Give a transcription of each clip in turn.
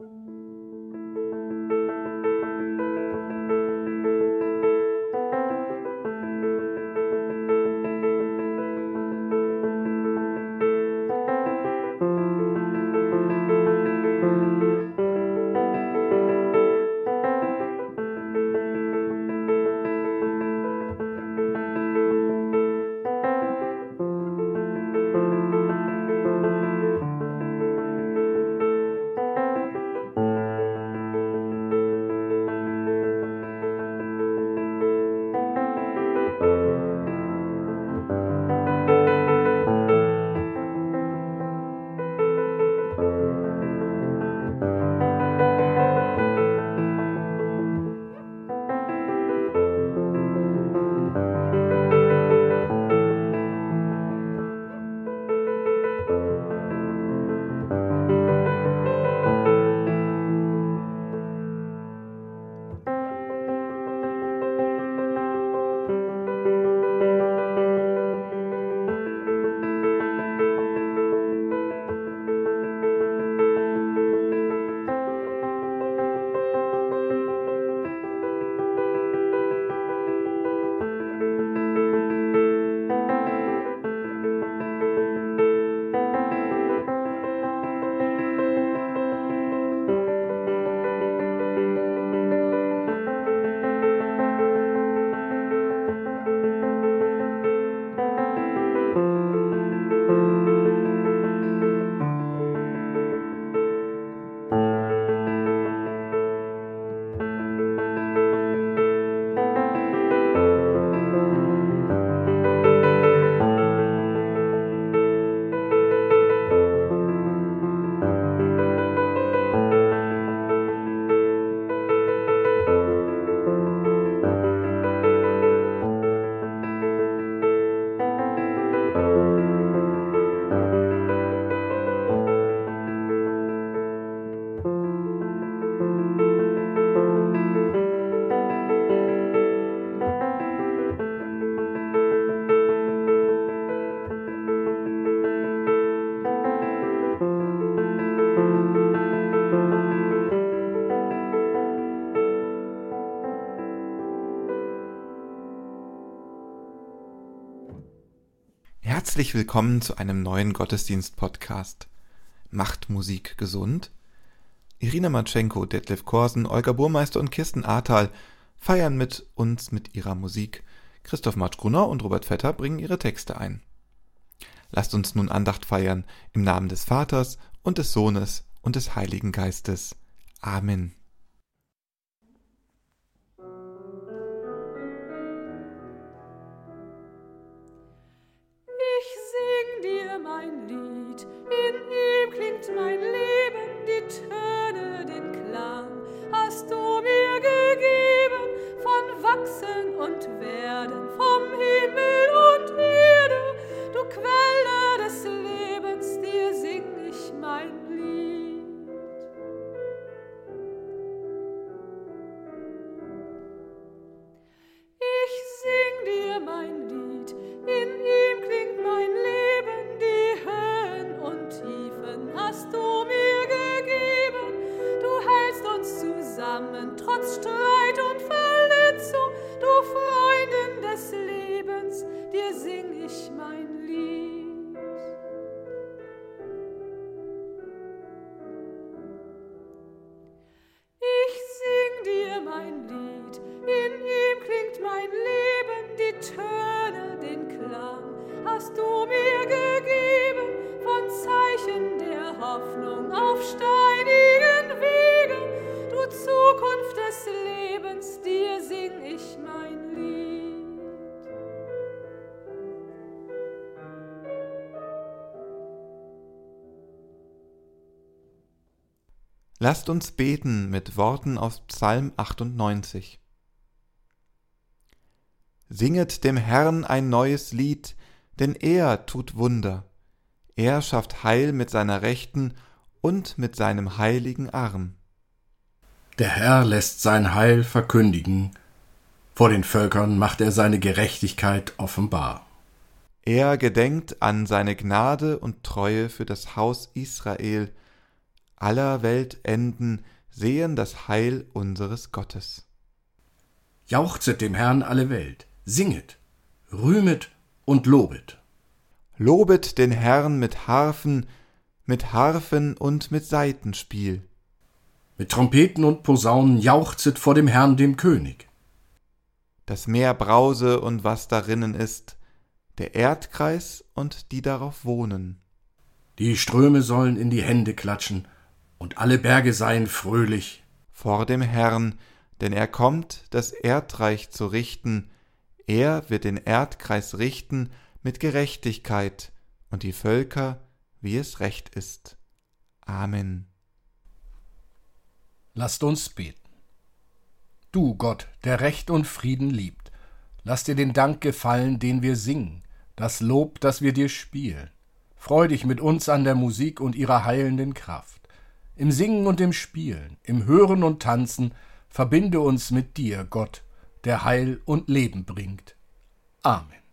you. Herzlich willkommen zu einem neuen Gottesdienst-Podcast. Macht Musik gesund? Irina Matschenko, Detlef Korsen, Olga Burmeister und Kirsten Ahrtal feiern mit uns mit ihrer Musik. Christoph Matschgrunner und Robert Vetter bringen ihre Texte ein. Lasst uns nun Andacht feiern im Namen des Vaters und des Sohnes und des Heiligen Geistes. Amen. Lasst uns beten mit Worten aus Psalm 98. Singet dem Herrn ein neues Lied, denn er tut Wunder. Er schafft Heil mit seiner Rechten und mit seinem heiligen Arm. Der Herr lässt sein Heil verkündigen, vor den Völkern macht er seine Gerechtigkeit offenbar. Er gedenkt an seine Gnade und Treue für das Haus Israel, aller Welt enden sehen das Heil unseres Gottes. Jauchzet dem Herrn alle Welt, singet, rühmet und lobet. Lobet den Herrn mit Harfen, mit Harfen und mit Saitenspiel. Mit Trompeten und Posaunen jauchzet vor dem Herrn dem König. Das Meer brause und was darinnen ist, der Erdkreis und die darauf wohnen. Die Ströme sollen in die Hände klatschen, und alle Berge seien fröhlich. Vor dem Herrn, denn er kommt, das Erdreich zu richten, er wird den Erdkreis richten mit Gerechtigkeit und die Völker, wie es recht ist. Amen. Lasst uns beten. Du Gott, der Recht und Frieden liebt, lass dir den Dank gefallen, den wir singen, das Lob, das wir dir spielen. Freu dich mit uns an der Musik und ihrer heilenden Kraft. Im Singen und im Spielen, im Hören und Tanzen, verbinde uns mit dir, Gott, der Heil und Leben bringt. Amen.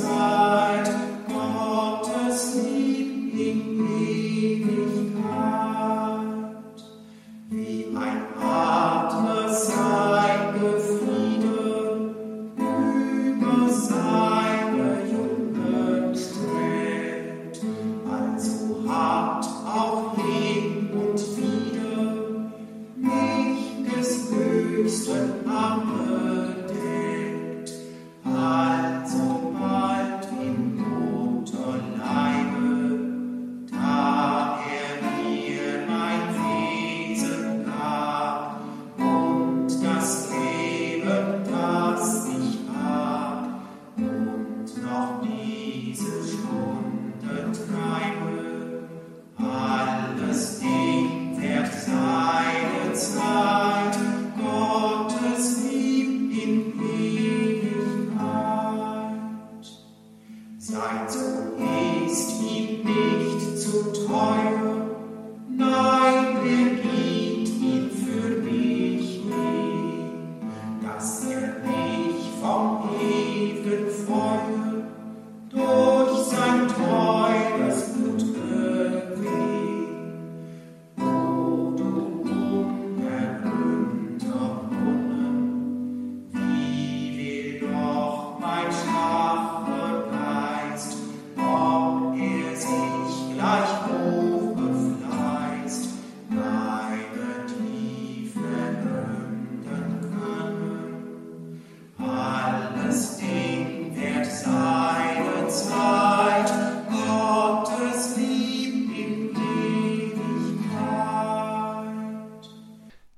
time.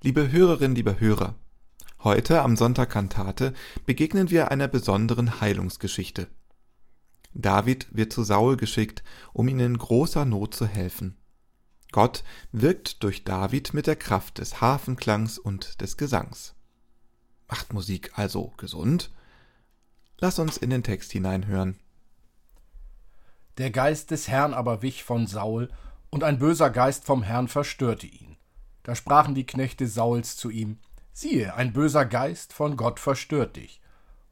Liebe Hörerinnen, liebe Hörer, heute am Sonntag Kantate begegnen wir einer besonderen Heilungsgeschichte. David wird zu Saul geschickt, um ihm in großer Not zu helfen. Gott wirkt durch David mit der Kraft des Hafenklangs und des Gesangs. Macht Musik also gesund? Lass uns in den Text hineinhören. Der Geist des Herrn aber wich von Saul, und ein böser Geist vom Herrn verstörte ihn. Da sprachen die Knechte Sauls zu ihm: Siehe, ein böser Geist von Gott verstört dich.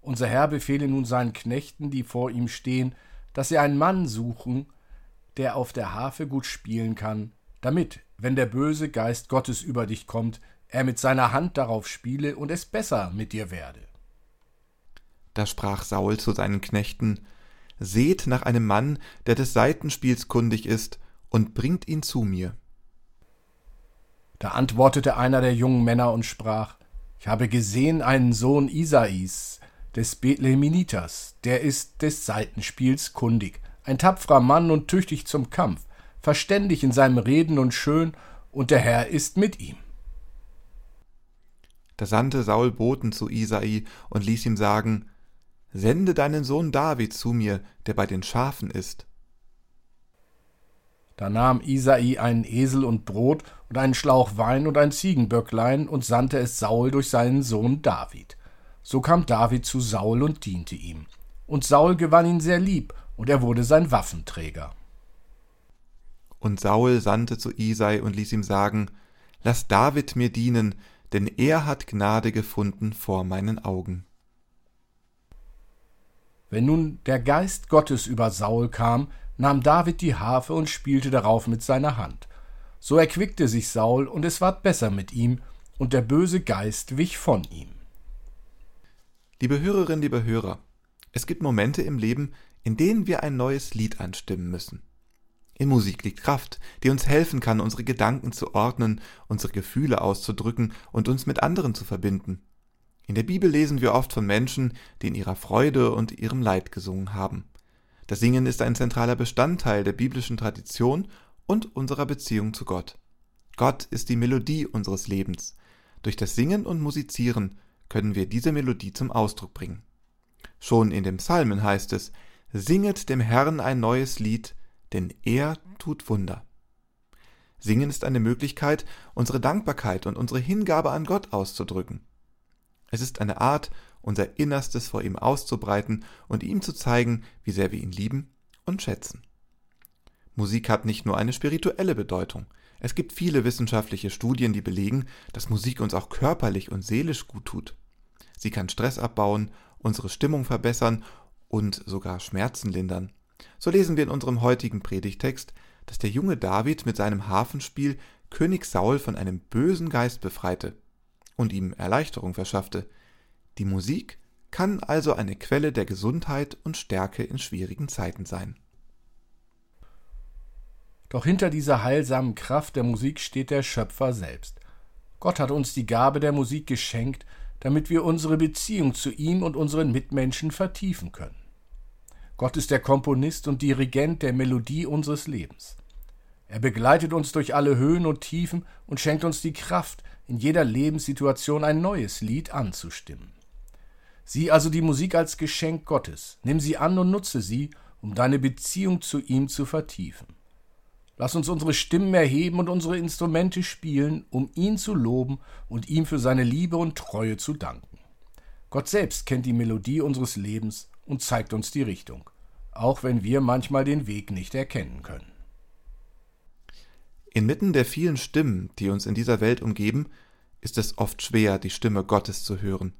Unser Herr befehle nun seinen Knechten, die vor ihm stehen, dass sie einen Mann suchen, der auf der Harfe gut spielen kann, damit, wenn der böse Geist Gottes über dich kommt, er mit seiner Hand darauf spiele und es besser mit dir werde. Da sprach Saul zu seinen Knechten: Seht nach einem Mann, der des Saitenspiels kundig ist, und bringt ihn zu mir. Da antwortete einer der jungen Männer und sprach Ich habe gesehen einen Sohn Isais, des Bethleheminiters, der ist des Seitenspiels kundig, ein tapferer Mann und tüchtig zum Kampf, verständig in seinem Reden und schön, und der Herr ist mit ihm. Da sandte Saul Boten zu Isai und ließ ihm sagen, Sende deinen Sohn David zu mir, der bei den Schafen ist. Da nahm Isai einen Esel und Brot und einen Schlauch Wein und ein Ziegenböcklein und sandte es Saul durch seinen Sohn David. So kam David zu Saul und diente ihm. Und Saul gewann ihn sehr lieb, und er wurde sein Waffenträger. Und Saul sandte zu Isai und ließ ihm sagen, Lass David mir dienen, denn er hat Gnade gefunden vor meinen Augen. Wenn nun der Geist Gottes über Saul kam, nahm David die Harfe und spielte darauf mit seiner Hand. So erquickte sich Saul, und es ward besser mit ihm, und der böse Geist wich von ihm. Liebe Hörerinnen, liebe Hörer, es gibt Momente im Leben, in denen wir ein neues Lied anstimmen müssen. In Musik liegt Kraft, die uns helfen kann, unsere Gedanken zu ordnen, unsere Gefühle auszudrücken und uns mit anderen zu verbinden. In der Bibel lesen wir oft von Menschen, die in ihrer Freude und ihrem Leid gesungen haben. Das Singen ist ein zentraler Bestandteil der biblischen Tradition und unserer Beziehung zu Gott. Gott ist die Melodie unseres Lebens. Durch das Singen und Musizieren können wir diese Melodie zum Ausdruck bringen. Schon in dem Psalmen heißt es, Singet dem Herrn ein neues Lied, denn er tut Wunder. Singen ist eine Möglichkeit, unsere Dankbarkeit und unsere Hingabe an Gott auszudrücken. Es ist eine Art, unser Innerstes vor ihm auszubreiten und ihm zu zeigen, wie sehr wir ihn lieben und schätzen. Musik hat nicht nur eine spirituelle Bedeutung. Es gibt viele wissenschaftliche Studien, die belegen, dass Musik uns auch körperlich und seelisch gut tut. Sie kann Stress abbauen, unsere Stimmung verbessern und sogar Schmerzen lindern. So lesen wir in unserem heutigen Predigtext, dass der junge David mit seinem Hafenspiel König Saul von einem bösen Geist befreite und ihm Erleichterung verschaffte. Die Musik kann also eine Quelle der Gesundheit und Stärke in schwierigen Zeiten sein. Doch hinter dieser heilsamen Kraft der Musik steht der Schöpfer selbst. Gott hat uns die Gabe der Musik geschenkt, damit wir unsere Beziehung zu ihm und unseren Mitmenschen vertiefen können. Gott ist der Komponist und Dirigent der Melodie unseres Lebens. Er begleitet uns durch alle Höhen und Tiefen und schenkt uns die Kraft, in jeder Lebenssituation ein neues Lied anzustimmen. Sieh also die Musik als Geschenk Gottes, nimm sie an und nutze sie, um deine Beziehung zu ihm zu vertiefen. Lass uns unsere Stimmen erheben und unsere Instrumente spielen, um ihn zu loben und ihm für seine Liebe und Treue zu danken. Gott selbst kennt die Melodie unseres Lebens und zeigt uns die Richtung, auch wenn wir manchmal den Weg nicht erkennen können. Inmitten der vielen Stimmen, die uns in dieser Welt umgeben, ist es oft schwer, die Stimme Gottes zu hören.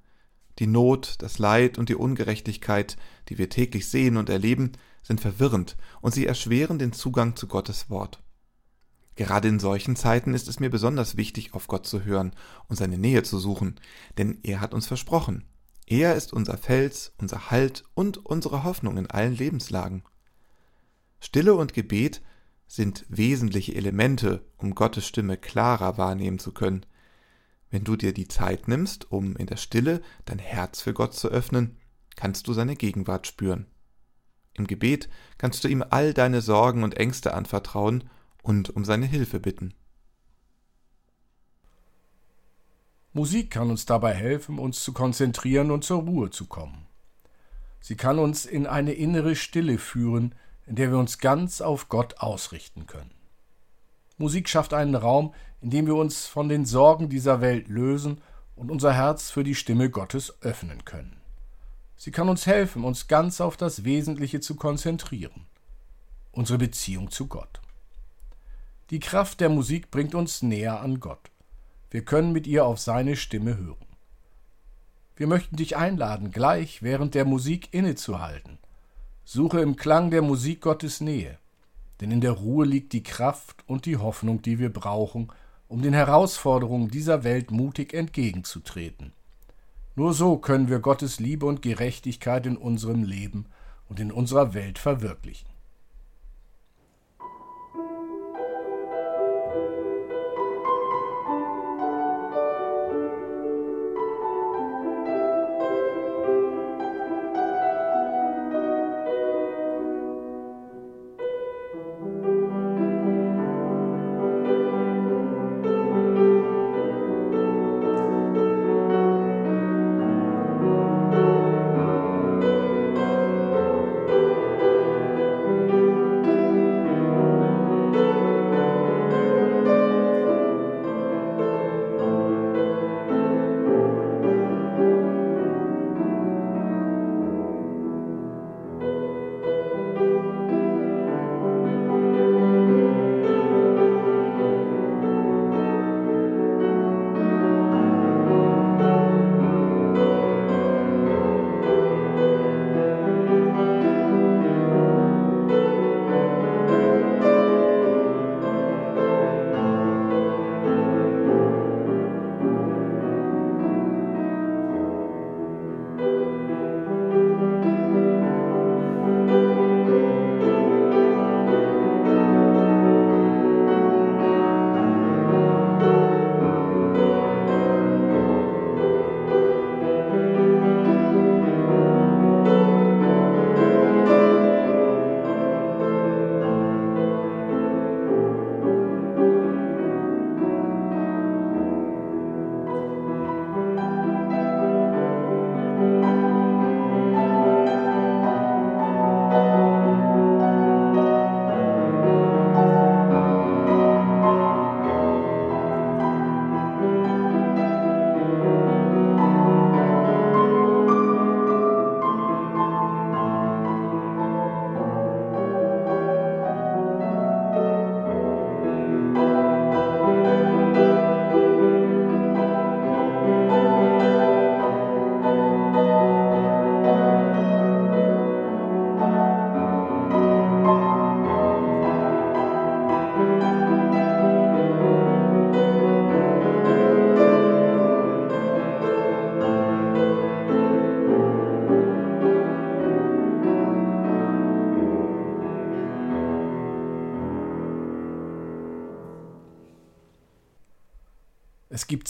Die Not, das Leid und die Ungerechtigkeit, die wir täglich sehen und erleben, sind verwirrend und sie erschweren den Zugang zu Gottes Wort. Gerade in solchen Zeiten ist es mir besonders wichtig, auf Gott zu hören und seine Nähe zu suchen, denn er hat uns versprochen. Er ist unser Fels, unser Halt und unsere Hoffnung in allen Lebenslagen. Stille und Gebet sind wesentliche Elemente, um Gottes Stimme klarer wahrnehmen zu können. Wenn du dir die Zeit nimmst, um in der Stille dein Herz für Gott zu öffnen, kannst du seine Gegenwart spüren. Im Gebet kannst du ihm all deine Sorgen und Ängste anvertrauen und um seine Hilfe bitten. Musik kann uns dabei helfen, uns zu konzentrieren und zur Ruhe zu kommen. Sie kann uns in eine innere Stille führen, in der wir uns ganz auf Gott ausrichten können. Musik schafft einen Raum, in dem wir uns von den Sorgen dieser Welt lösen und unser Herz für die Stimme Gottes öffnen können. Sie kann uns helfen, uns ganz auf das Wesentliche zu konzentrieren, unsere Beziehung zu Gott. Die Kraft der Musik bringt uns näher an Gott. Wir können mit ihr auf seine Stimme hören. Wir möchten dich einladen, gleich während der Musik innezuhalten. Suche im Klang der Musik Gottes Nähe, denn in der Ruhe liegt die Kraft und die Hoffnung, die wir brauchen, um den Herausforderungen dieser Welt mutig entgegenzutreten. Nur so können wir Gottes Liebe und Gerechtigkeit in unserem Leben und in unserer Welt verwirklichen.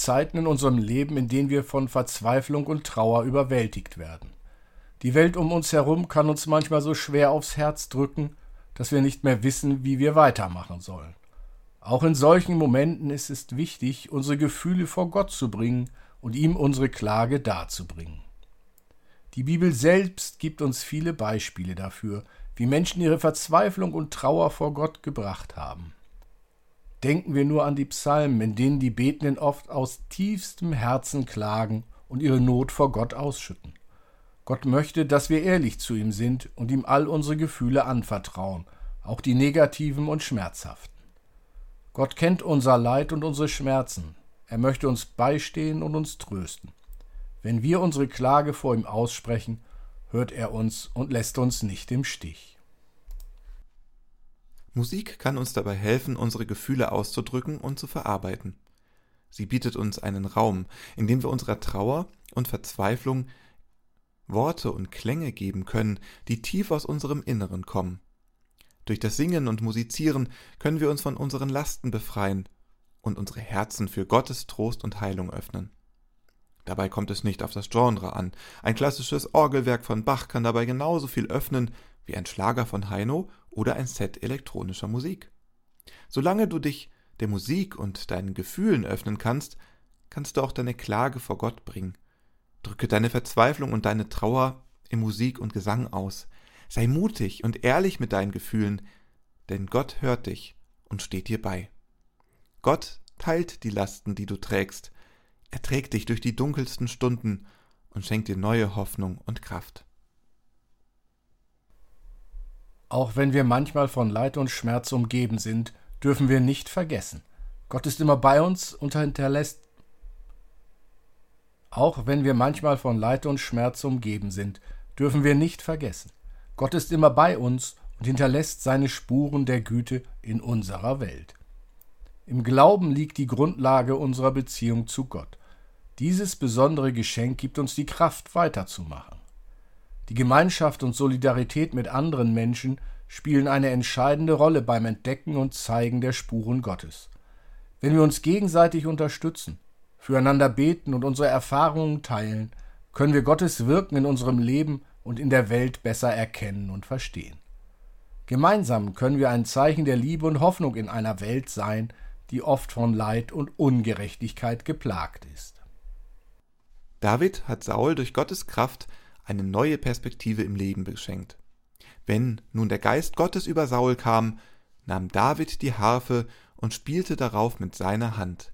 Zeiten in unserem Leben, in denen wir von Verzweiflung und Trauer überwältigt werden. Die Welt um uns herum kann uns manchmal so schwer aufs Herz drücken, dass wir nicht mehr wissen, wie wir weitermachen sollen. Auch in solchen Momenten ist es wichtig, unsere Gefühle vor Gott zu bringen und ihm unsere Klage darzubringen. Die Bibel selbst gibt uns viele Beispiele dafür, wie Menschen ihre Verzweiflung und Trauer vor Gott gebracht haben. Denken wir nur an die Psalmen, in denen die Betenden oft aus tiefstem Herzen klagen und ihre Not vor Gott ausschütten. Gott möchte, dass wir ehrlich zu ihm sind und ihm all unsere Gefühle anvertrauen, auch die negativen und schmerzhaften. Gott kennt unser Leid und unsere Schmerzen. Er möchte uns beistehen und uns trösten. Wenn wir unsere Klage vor ihm aussprechen, hört er uns und lässt uns nicht im Stich. Musik kann uns dabei helfen, unsere Gefühle auszudrücken und zu verarbeiten. Sie bietet uns einen Raum, in dem wir unserer Trauer und Verzweiflung Worte und Klänge geben können, die tief aus unserem Inneren kommen. Durch das Singen und Musizieren können wir uns von unseren Lasten befreien und unsere Herzen für Gottes Trost und Heilung öffnen. Dabei kommt es nicht auf das Genre an. Ein klassisches Orgelwerk von Bach kann dabei genauso viel öffnen wie ein Schlager von Heino oder ein Set elektronischer Musik. Solange du dich der Musik und deinen Gefühlen öffnen kannst, kannst du auch deine Klage vor Gott bringen. Drücke deine Verzweiflung und deine Trauer in Musik und Gesang aus. Sei mutig und ehrlich mit deinen Gefühlen, denn Gott hört dich und steht dir bei. Gott teilt die Lasten, die du trägst. Er trägt dich durch die dunkelsten Stunden und schenkt dir neue Hoffnung und Kraft. Auch wenn wir manchmal von Leid und Schmerz umgeben sind, dürfen wir nicht vergessen. Gott ist immer bei uns und hinterlässt auch wenn wir manchmal von Leid und Schmerz umgeben sind, dürfen wir nicht vergessen. Gott ist immer bei uns und hinterlässt seine Spuren der Güte in unserer Welt. Im Glauben liegt die Grundlage unserer Beziehung zu Gott. Dieses besondere Geschenk gibt uns die Kraft weiterzumachen. Die Gemeinschaft und Solidarität mit anderen Menschen spielen eine entscheidende Rolle beim Entdecken und Zeigen der Spuren Gottes. Wenn wir uns gegenseitig unterstützen, füreinander beten und unsere Erfahrungen teilen, können wir Gottes Wirken in unserem Leben und in der Welt besser erkennen und verstehen. Gemeinsam können wir ein Zeichen der Liebe und Hoffnung in einer Welt sein, die oft von Leid und Ungerechtigkeit geplagt ist. David hat Saul durch Gottes Kraft eine neue Perspektive im Leben geschenkt. Wenn nun der Geist Gottes über Saul kam, nahm David die Harfe und spielte darauf mit seiner Hand.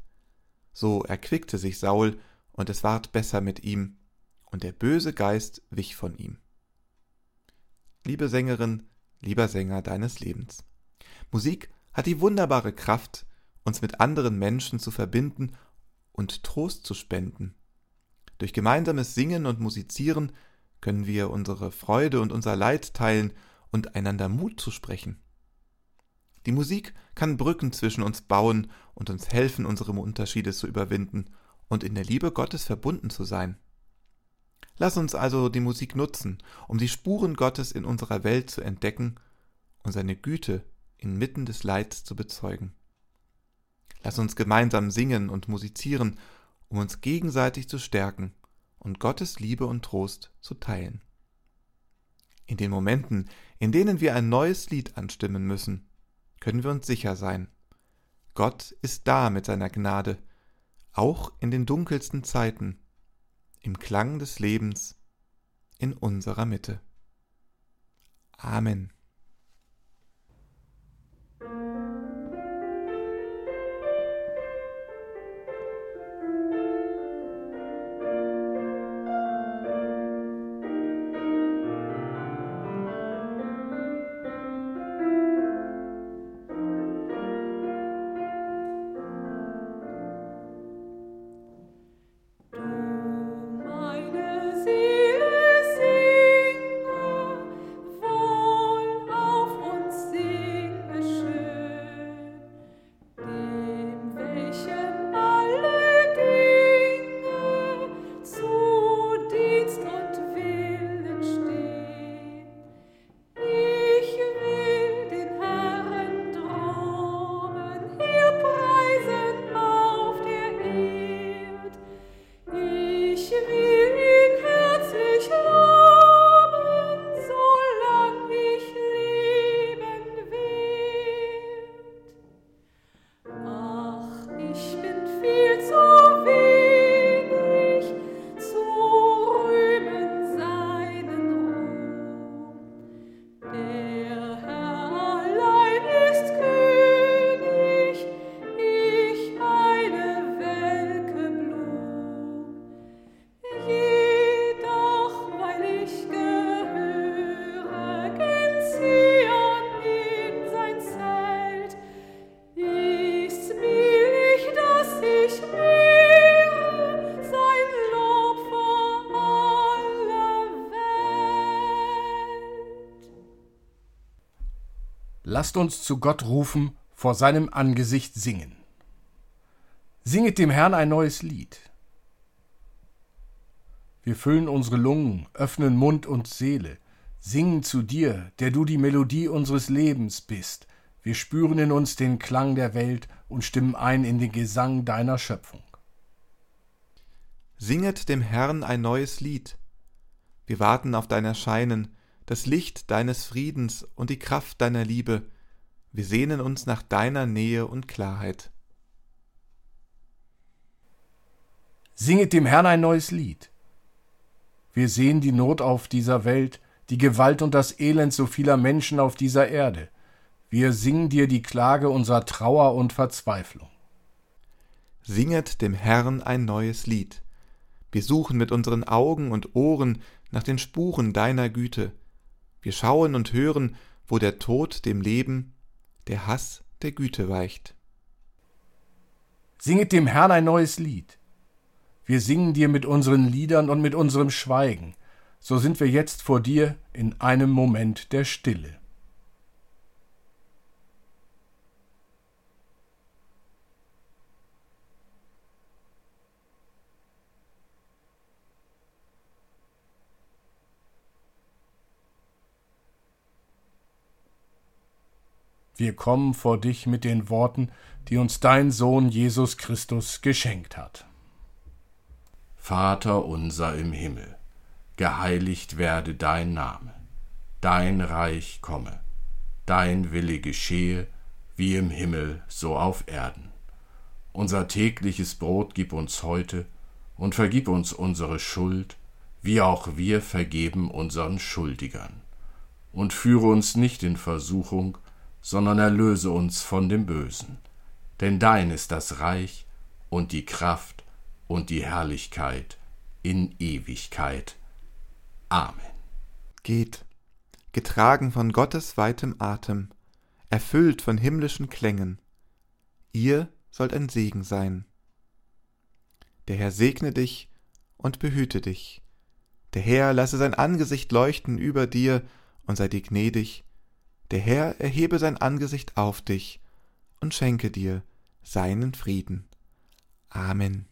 So erquickte sich Saul, und es ward besser mit ihm, und der böse Geist wich von ihm. Liebe Sängerin, lieber Sänger deines Lebens. Musik hat die wunderbare Kraft, uns mit anderen Menschen zu verbinden und Trost zu spenden. Durch gemeinsames Singen und Musizieren können wir unsere Freude und unser Leid teilen und einander Mut zu sprechen. Die Musik kann Brücken zwischen uns bauen und uns helfen, unsere Unterschiede zu überwinden und in der Liebe Gottes verbunden zu sein. Lass uns also die Musik nutzen, um die Spuren Gottes in unserer Welt zu entdecken und seine Güte inmitten des Leids zu bezeugen. Lass uns gemeinsam singen und musizieren, um uns gegenseitig zu stärken und Gottes Liebe und Trost zu teilen. In den Momenten, in denen wir ein neues Lied anstimmen müssen, können wir uns sicher sein. Gott ist da mit seiner Gnade, auch in den dunkelsten Zeiten, im Klang des Lebens, in unserer Mitte. Amen. Lasst uns zu Gott rufen, vor seinem Angesicht singen. Singet dem Herrn ein neues Lied. Wir füllen unsere Lungen, öffnen Mund und Seele, singen zu dir, der du die Melodie unseres Lebens bist. Wir spüren in uns den Klang der Welt und stimmen ein in den Gesang deiner Schöpfung. Singet dem Herrn ein neues Lied. Wir warten auf dein Erscheinen, das Licht deines Friedens und die Kraft deiner Liebe. Wir sehnen uns nach deiner Nähe und Klarheit. Singet dem Herrn ein neues Lied. Wir sehen die Not auf dieser Welt, die Gewalt und das Elend so vieler Menschen auf dieser Erde. Wir singen dir die Klage unserer Trauer und Verzweiflung. Singet dem Herrn ein neues Lied. Wir suchen mit unseren Augen und Ohren nach den Spuren deiner Güte. Wir schauen und hören, wo der Tod dem Leben, der Hass der Güte weicht. Singet dem Herrn ein neues Lied. Wir singen dir mit unseren Liedern und mit unserem Schweigen. So sind wir jetzt vor dir in einem Moment der Stille. Wir kommen vor dich mit den Worten, die uns dein Sohn Jesus Christus geschenkt hat. Vater unser im Himmel, geheiligt werde dein Name, dein Reich komme, dein Wille geschehe, wie im Himmel so auf Erden. Unser tägliches Brot gib uns heute und vergib uns unsere Schuld, wie auch wir vergeben unseren Schuldigern. Und führe uns nicht in Versuchung, sondern erlöse uns von dem Bösen. Denn dein ist das Reich und die Kraft und die Herrlichkeit in Ewigkeit. Amen. Geht, getragen von Gottes weitem Atem, erfüllt von himmlischen Klängen. Ihr sollt ein Segen sein. Der Herr segne dich und behüte dich. Der Herr lasse sein Angesicht leuchten über dir und sei dir gnädig der Herr erhebe sein Angesicht auf dich und schenke dir seinen Frieden. Amen.